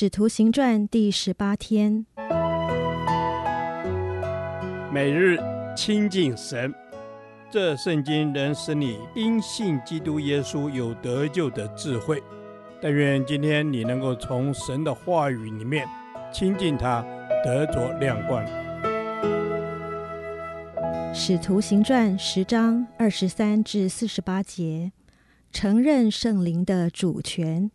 使徒行传第十八天，每日亲近神，这圣经能使你因信基督耶稣有得救的智慧。但愿今天你能够从神的话语里面亲近他，得着亮光。使徒行传十章二十三至四十八节，承认圣灵的主权。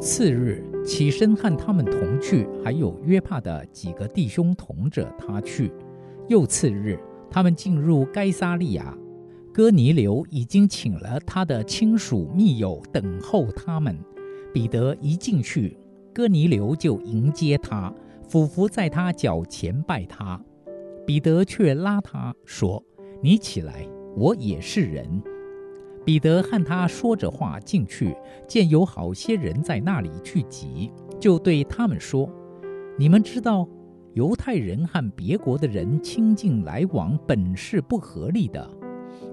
次日起身和他们同去，还有约帕的几个弟兄同着他去。又次日，他们进入该撒利亚，哥尼流已经请了他的亲属密友等候他们。彼得一进去，哥尼流就迎接他，俯伏在他脚前拜他。彼得却拉他说：“你起来，我也是人。”彼得和他说着话进去，见有好些人在那里聚集，就对他们说：“你们知道，犹太人和别国的人亲近来往本是不合理的，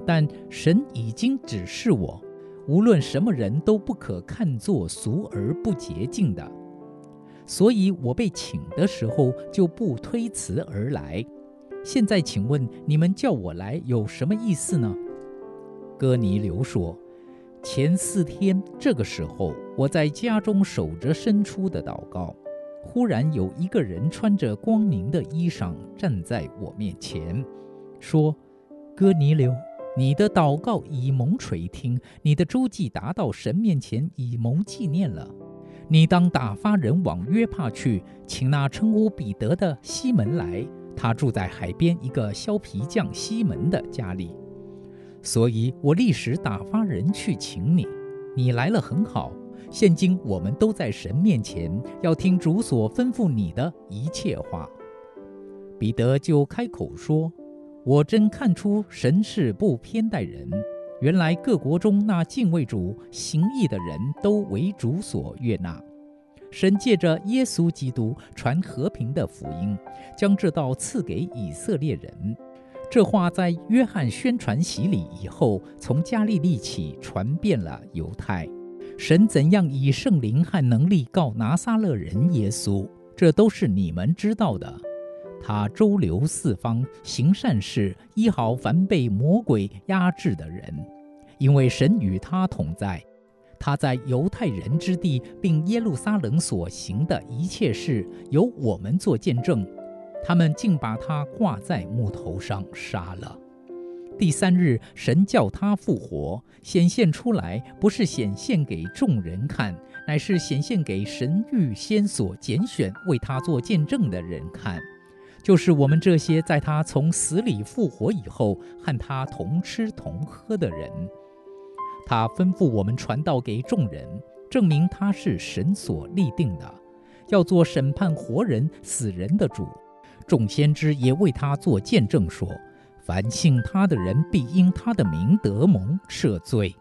但神已经指示我，无论什么人都不可看作俗而不洁净的。所以我被请的时候就不推辞而来。现在请问你们叫我来有什么意思呢？”哥尼流说：“前四天这个时候，我在家中守着伸出的祷告，忽然有一个人穿着光明的衣裳站在我面前，说：‘哥尼流，你的祷告已蒙垂听，你的诸暨达到神面前已蒙纪念了。你当打发人往约帕去，请那称呼彼得的西门来，他住在海边一个削皮匠西门的家里。’”所以我立时打发人去请你，你来了很好。现今我们都在神面前，要听主所吩咐你的一切话。彼得就开口说：“我真看出神是不偏待人。原来各国中那敬畏主、行义的人都为主所悦纳。神借着耶稣基督传和平的福音，将这道赐给以色列人。”这话在约翰宣传洗礼以后，从加利利起传遍了犹太。神怎样以圣灵和能力告拿撒勒人耶稣，这都是你们知道的。他周流四方，行善事，医好凡被魔鬼压制的人，因为神与他同在。他在犹太人之地，并耶路撒冷所行的一切事，有我们做见证。他们竟把他挂在木头上杀了。第三日，神叫他复活，显现出来，不是显现给众人看，乃是显现给神预先所拣选为他做见证的人看，就是我们这些在他从死里复活以后和他同吃同喝的人。他吩咐我们传道给众人，证明他是神所立定的，要做审判活人死人的主。众先知也为他做见证说，凡信他的人必因他的名得蒙赦罪。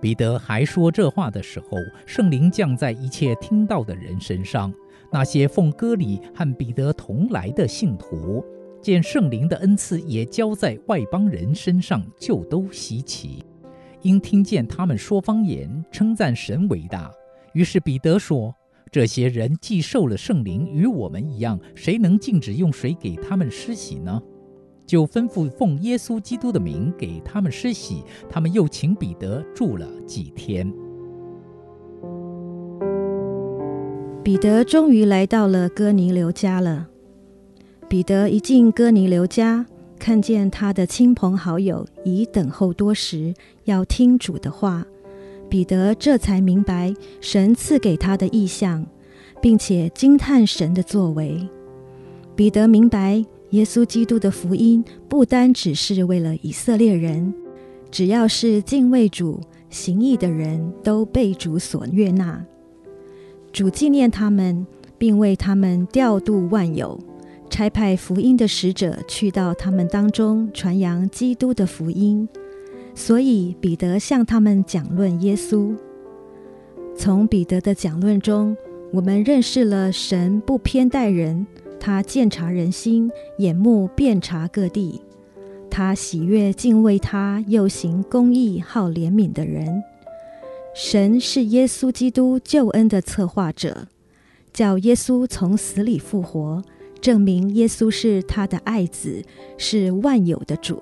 彼得还说这话的时候，圣灵降在一切听到的人身上。那些奉割礼和彼得同来的信徒，见圣灵的恩赐也交在外邦人身上，就都稀奇，因听见他们说方言，称赞神为大。于是彼得说。这些人既受了圣灵，与我们一样，谁能禁止用水给他们施洗呢？就吩咐奉耶稣基督的名给他们施洗。他们又请彼得住了几天。彼得终于来到了哥尼流家了。彼得一进哥尼流家，看见他的亲朋好友已等候多时，要听主的话。彼得这才明白神赐给他的意象，并且惊叹神的作为。彼得明白，耶稣基督的福音不单只是为了以色列人，只要是敬畏主、行义的人都被主所悦纳。主纪念他们，并为他们调度万有，差派福音的使者去到他们当中，传扬基督的福音。所以彼得向他们讲论耶稣。从彼得的讲论中，我们认识了神不偏待人，他鉴察人心，眼目遍察各地。他喜悦敬畏他，又行公义、好怜悯的人。神是耶稣基督救恩的策划者，叫耶稣从死里复活，证明耶稣是他的爱子，是万有的主。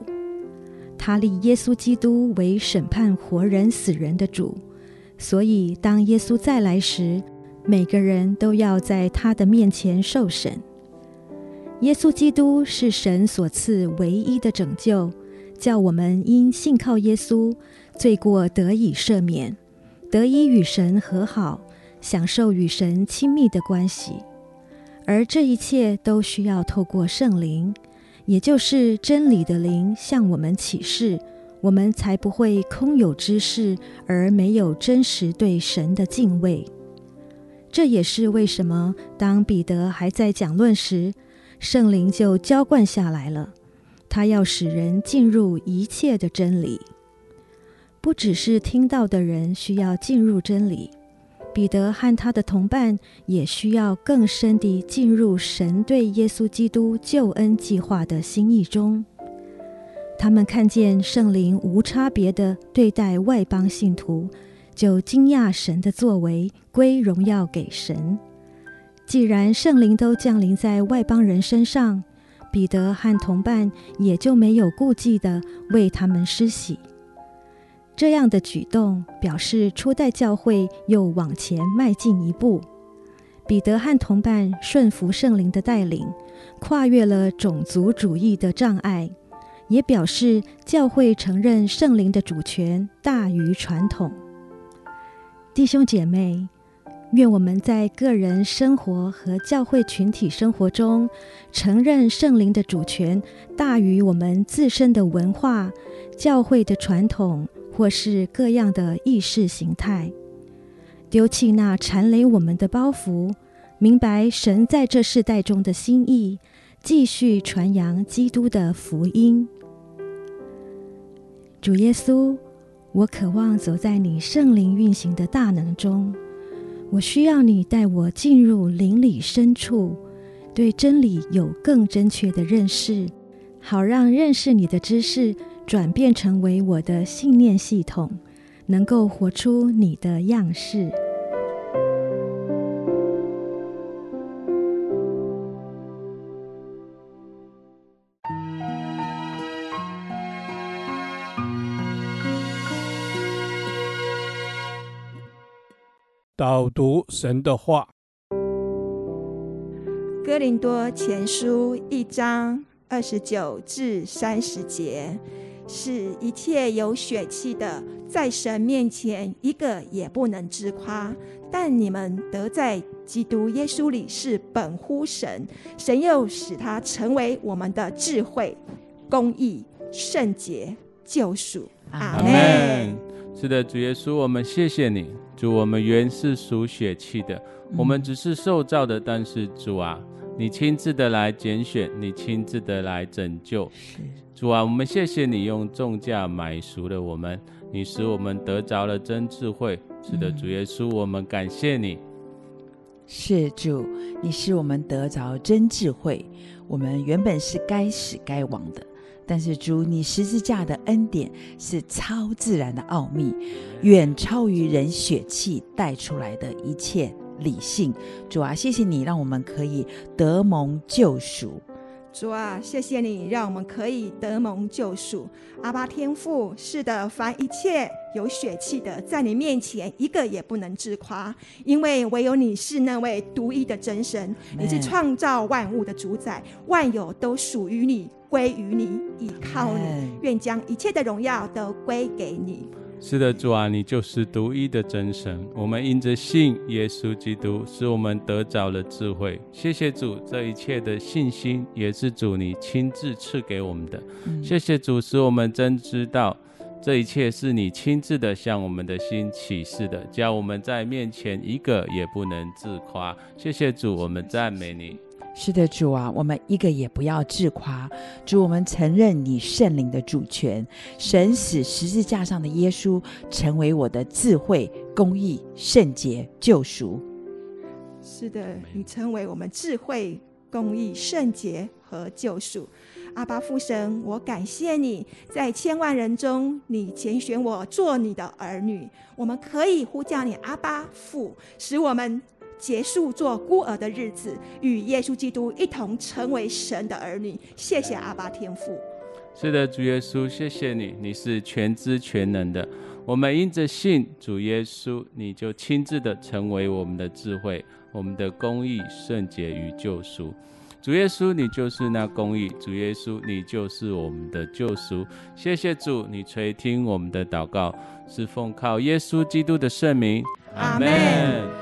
他立耶稣基督为审判活人死人的主，所以当耶稣再来时，每个人都要在他的面前受审。耶稣基督是神所赐唯一的拯救，叫我们因信靠耶稣，罪过得以赦免，得以与神和好，享受与神亲密的关系。而这一切都需要透过圣灵，也就是真理的灵向我们启示，我们才不会空有知识而没有真实对神的敬畏。这也是为什么，当彼得还在讲论时，圣灵就浇灌下来了。他要使人进入一切的真理，不只是听到的人需要进入真理，彼得和他的同伴也需要更深地进入神对耶稣基督救恩计划的心意中。他们看见圣灵无差别地对待外邦信徒。就惊讶神的作为，归荣耀给神。既然圣灵都降临在外邦人身上，彼得和同伴也就没有顾忌地为他们施洗。这样的举动表示初代教会又往前迈进一步。彼得和同伴顺服圣灵的带领，跨越了种族主义的障碍，也表示教会承认圣灵的主权大于传统。弟兄姐妹，愿我们在个人生活和教会群体生活中，承认圣灵的主权大于我们自身的文化、教会的传统，或是各样的意识形态，丢弃那缠累我们的包袱，明白神在这世代中的心意，继续传扬基督的福音。主耶稣。我渴望走在你圣灵运行的大能中，我需要你带我进入灵里深处，对真理有更正确的认识，好让认识你的知识转变成为我的信念系统，能够活出你的样式。导读神的话，《哥林多前书》一章二十九至三十节，是一切有血气的，在神面前一个也不能自夸。但你们得在基督耶稣里是本乎神，神又使他成为我们的智慧、公义、圣洁、救赎。阿门。是的，主耶稣，我们谢谢你。主，我们原是属血气的，我们只是受造的。但是主啊，你亲自的来拣选，你亲自的来拯救。是主啊，我们谢谢你用重价买赎了我们，你使我们得着了真智慧。是的，主耶稣，我们感谢你。是主，你使我们得着真智慧。我们原本是该死该亡的。但是主，你十字架的恩典是超自然的奥秘，远超于人血气带出来的一切理性。主啊，谢谢你让我们可以得蒙救赎。主啊，谢谢你让我们可以得蒙救赎。阿巴天父，是的，凡一切有血气的，在你面前一个也不能自夸，因为唯有你是那位独一的真神，你是创造万物的主宰，万有都属于你。归于你，倚靠你，愿将一切的荣耀都归给你。是的，主啊，你就是独一的真神。我们因着信耶稣基督，使我们得着了智慧。谢谢主，这一切的信心也是主你亲自赐给我们的。嗯、谢谢主，使我们真知道这一切是你亲自的向我们的心启示的，叫我们在面前一个也不能自夸。谢谢主，我们赞美你。是的，主啊，我们一个也不要自夸。主，我们承认你圣灵的主权。神使十字架上的耶稣成为我的智慧、公义、圣洁、救赎。是的，你成为我们智慧、公义、圣洁和救赎。阿爸父神，我感谢你在千万人中，你拣选我做你的儿女。我们可以呼叫你阿爸父，使我们结束做孤儿的日子，与耶稣基督一同成为神的儿女。谢谢阿爸天父。是的，主耶稣，谢谢你，你是全知全能的。我们因着信主耶稣，你就亲自的成为我们的智慧、我们的公义、圣洁与救赎。主耶稣，你就是那公义；主耶稣，你就是我们的救赎。谢谢主，你垂听我们的祷告，是奉靠耶稣基督的圣名。阿门。